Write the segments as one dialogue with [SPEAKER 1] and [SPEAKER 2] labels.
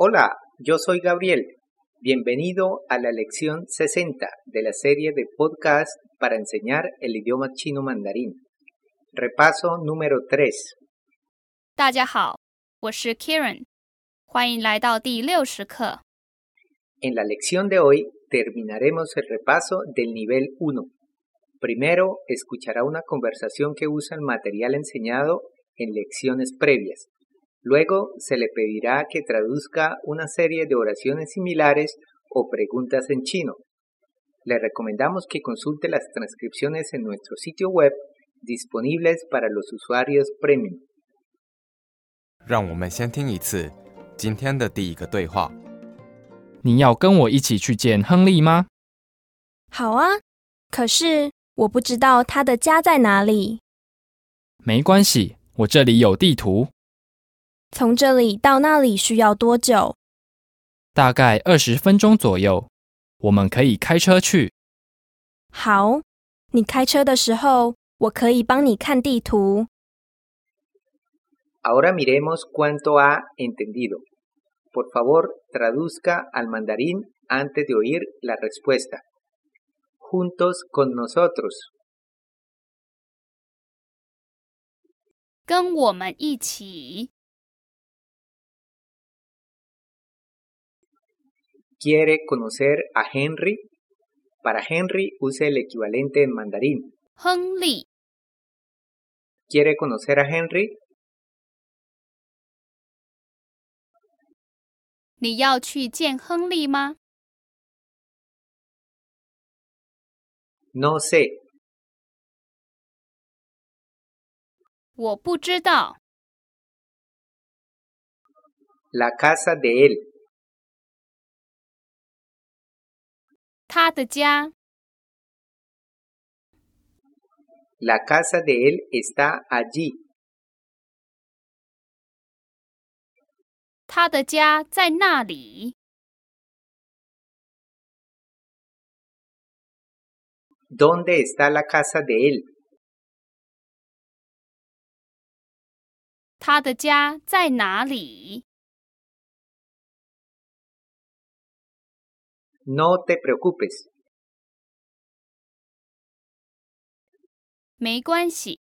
[SPEAKER 1] Hola, yo soy Gabriel. Bienvenido a la lección 60 de la serie de podcast para enseñar el idioma chino mandarín. Repaso número 3.
[SPEAKER 2] 大家好，我是 Karen，欢迎来到第六十课。
[SPEAKER 1] En la lección de hoy terminaremos el repaso del nivel 1. Primero escuchará una conversación que usa el material enseñado en lecciones previas. Luego se le pedirá que traduzca una serie de oraciones similares o preguntas en chino. Le recomendamos que consulte las transcripciones en nuestro sitio web disponibles para los usuarios premium.
[SPEAKER 3] 让我们先听一次今天的第一个对话。
[SPEAKER 4] 你要跟我一起去见亨利吗？
[SPEAKER 5] 好啊，可是我不知道他的家在哪里。
[SPEAKER 4] 没关系，我这里有地图，
[SPEAKER 5] 从这里到那里需要多久？
[SPEAKER 4] 大概二十分钟左右。我们可以开车去。
[SPEAKER 5] 好，你开车的时候，我可以帮你看地图。
[SPEAKER 1] Ahora miremos cuánto ha entendido. Por favor, traduzca al mandarín antes de oír la respuesta. Juntos con nosotros.
[SPEAKER 2] 跟我们一起，
[SPEAKER 1] ¿Quiere conocer a Henry? Para Henry use el equivalente en mandarín.
[SPEAKER 2] 亨利，
[SPEAKER 1] ¿Quiere conocer a Henry?
[SPEAKER 2] 你要去见亨利吗？
[SPEAKER 1] No sé.
[SPEAKER 2] 我不知道。
[SPEAKER 1] La casa de él.
[SPEAKER 2] 他的家
[SPEAKER 1] ，La casa de él está allí.
[SPEAKER 2] 他的家在那里。
[SPEAKER 1] ¿Dónde está la casa de él?
[SPEAKER 2] 他的家在哪里？
[SPEAKER 1] No te preocupes.
[SPEAKER 2] 没关系，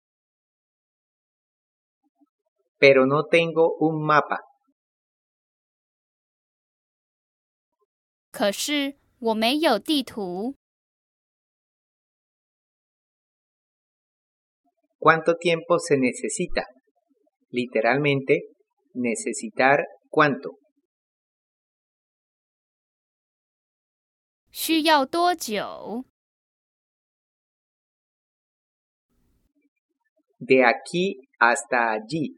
[SPEAKER 1] Pero no tengo un mapa.
[SPEAKER 2] 可是我没有地图。
[SPEAKER 1] ¿Cuánto tiempo se necesita? Literalmente, necesitar cuánto.
[SPEAKER 2] 需要多久
[SPEAKER 1] ？De aquí hasta allí.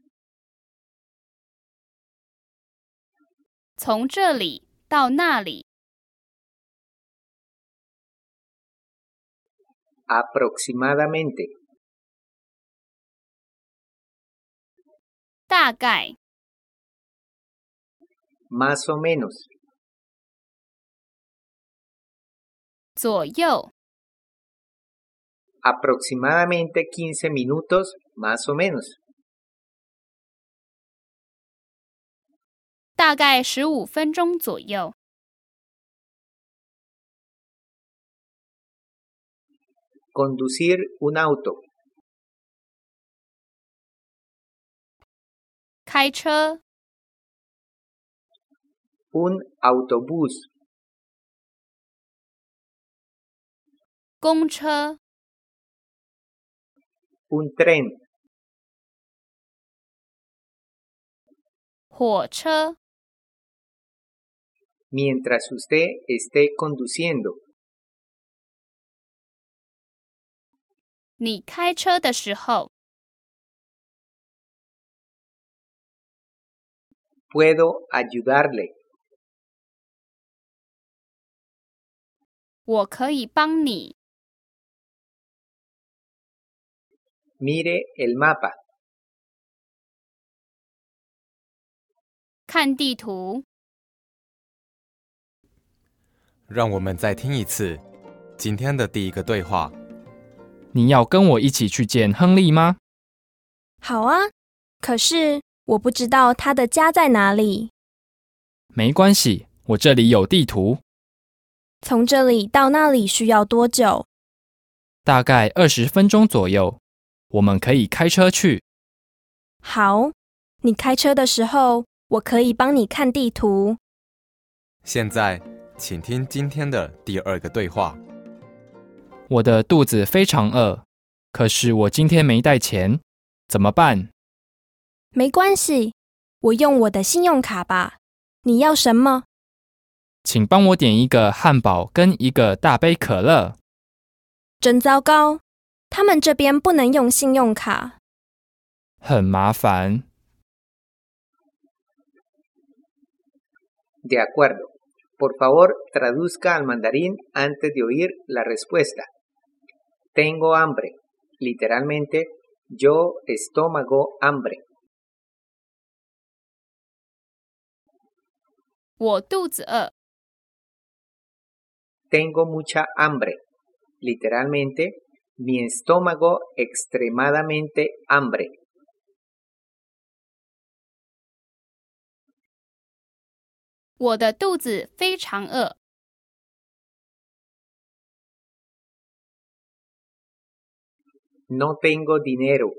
[SPEAKER 2] 从这里到那里
[SPEAKER 1] ，Aproximadamente.
[SPEAKER 2] 大概
[SPEAKER 1] Más o menos.
[SPEAKER 2] 左右，
[SPEAKER 1] Aproximadamente 15 minutos, más o menos.
[SPEAKER 2] 大概十五分钟左右。
[SPEAKER 1] Conducir un auto.
[SPEAKER 2] 开车，
[SPEAKER 1] Un autobús.
[SPEAKER 2] 公车，
[SPEAKER 1] Un tren.
[SPEAKER 2] 火车，
[SPEAKER 1] Mientras usted esté conduciendo.
[SPEAKER 2] 你开车的时候，
[SPEAKER 1] Puedo ayudarle.
[SPEAKER 2] 我可以帮你。
[SPEAKER 1] Mire el mapa.
[SPEAKER 2] 看地图，
[SPEAKER 3] 让我们再听一次今天的第一个对话。
[SPEAKER 4] 你要跟我一起去见亨利吗？
[SPEAKER 5] 好啊，可是我不知道他的家在哪里。
[SPEAKER 4] 没关系，我这里有地图，
[SPEAKER 5] 从这里到那里需要多久？
[SPEAKER 4] 大概二十分钟左右。我们可以开车去。
[SPEAKER 5] 好，你开车的时候，我可以帮你看地图。
[SPEAKER 3] 现在，请听今天的第二个对话。
[SPEAKER 4] 我的肚子非常饿，可是我今天没带钱，怎么办？
[SPEAKER 5] 没关系，我用我的信用卡吧。你要什么？
[SPEAKER 4] 请帮我点一个汉堡跟一个大杯可乐。
[SPEAKER 5] 真糟糕，他们这边不能用信用卡。
[SPEAKER 4] 很麻烦。
[SPEAKER 1] De acuerdo. Por favor, traduzca al mandarín antes de oír la respuesta. Tengo hambre. Literalmente, yo estómago hambre.
[SPEAKER 2] 我肚子饿，
[SPEAKER 1] Tengo mucha hambre. Literalmente, mi estómago extremadamente hambre. No tengo dinero.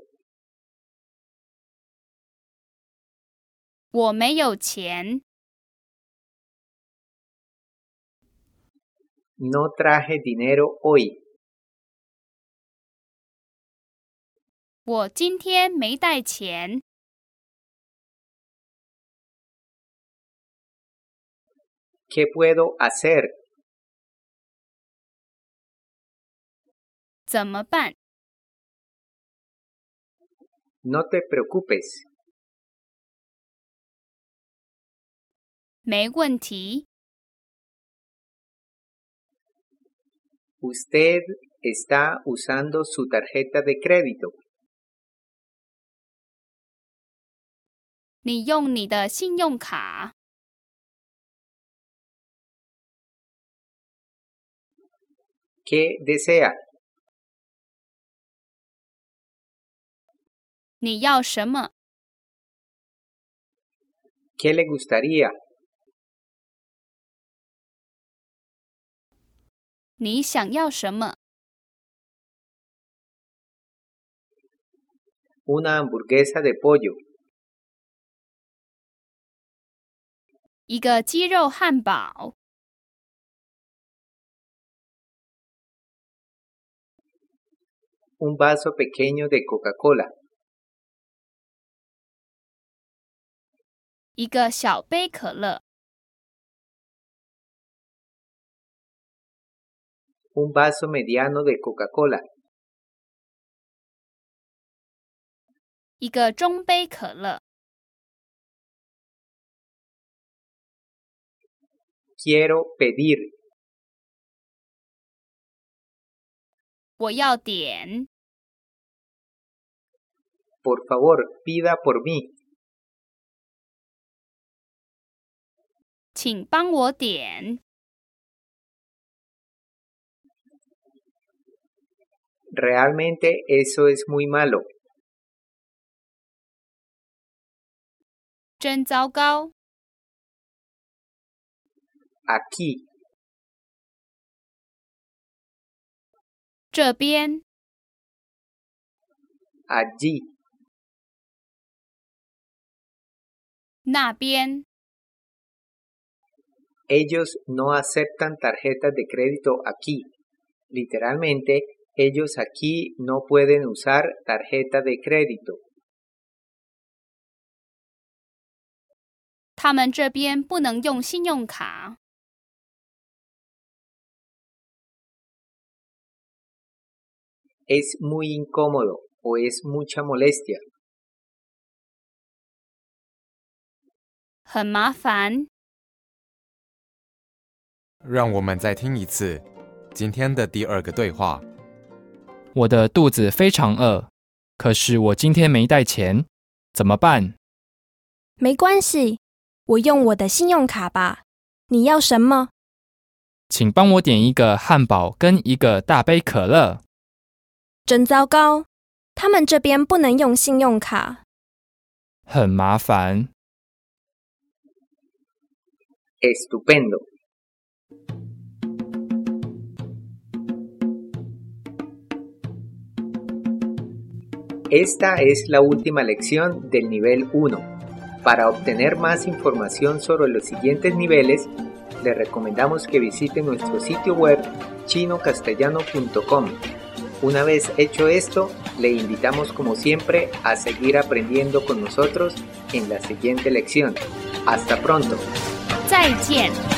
[SPEAKER 1] No traje dinero hoy.
[SPEAKER 2] 我今天没带钱。
[SPEAKER 1] ¿Qué puedo hacer?
[SPEAKER 2] 怎么办？
[SPEAKER 1] No te preocupes.
[SPEAKER 2] 没问题。
[SPEAKER 1] Usted está usando su tarjeta de crédito.
[SPEAKER 2] 你用你的信用卡。
[SPEAKER 1] ¿Qué desea?
[SPEAKER 2] 你要什么
[SPEAKER 1] ？¿Qué le gustaría?
[SPEAKER 2] 你想要什么
[SPEAKER 1] ？Una hamburguesa de pollo.
[SPEAKER 2] 一个鸡肉汉堡
[SPEAKER 1] ，Un vaso pequeño de Coca-Cola.
[SPEAKER 2] 一个小杯可乐
[SPEAKER 1] ，Un vaso mediano de Coca-Cola.
[SPEAKER 2] 一个中杯可乐，
[SPEAKER 1] Quiero pedir.
[SPEAKER 2] 我要点。
[SPEAKER 1] Por favor, pida por mí.
[SPEAKER 2] 请帮我点。
[SPEAKER 1] Realmente eso es muy malo.
[SPEAKER 2] 真糟糕！
[SPEAKER 1] Aquí,
[SPEAKER 2] 这边
[SPEAKER 1] allí,
[SPEAKER 2] 那边
[SPEAKER 1] ellos no aceptan tarjetas de crédito aquí. Literalmente, ellos aquí no pueden usar tarjeta de crédito.
[SPEAKER 2] 他们这边不能用信用卡。
[SPEAKER 1] Es muy incómodo o es mucha molestia.
[SPEAKER 2] 很麻烦。
[SPEAKER 3] 让我们再听一次今天的第二个对话。
[SPEAKER 4] 我的肚子非常饿，可是我今天没带钱，怎么办？
[SPEAKER 5] 没关系，我用我的信用卡吧。你要什么？
[SPEAKER 4] 请帮我点一个汉堡跟一个大杯可乐。
[SPEAKER 5] 真糟糕，他们这边不能用信用卡。
[SPEAKER 4] 很麻烦。
[SPEAKER 1] Estupendo. Esta es la última lección del nivel 1. Para obtener más información sobre los siguientes niveles, le recomendamos que visite nuestro sitio web chinocastellano.com. una vez hecho esto, le invitamos como siempre a seguir aprendiendo con nosotros en la siguiente lección. Hasta pronto.
[SPEAKER 2] 再见。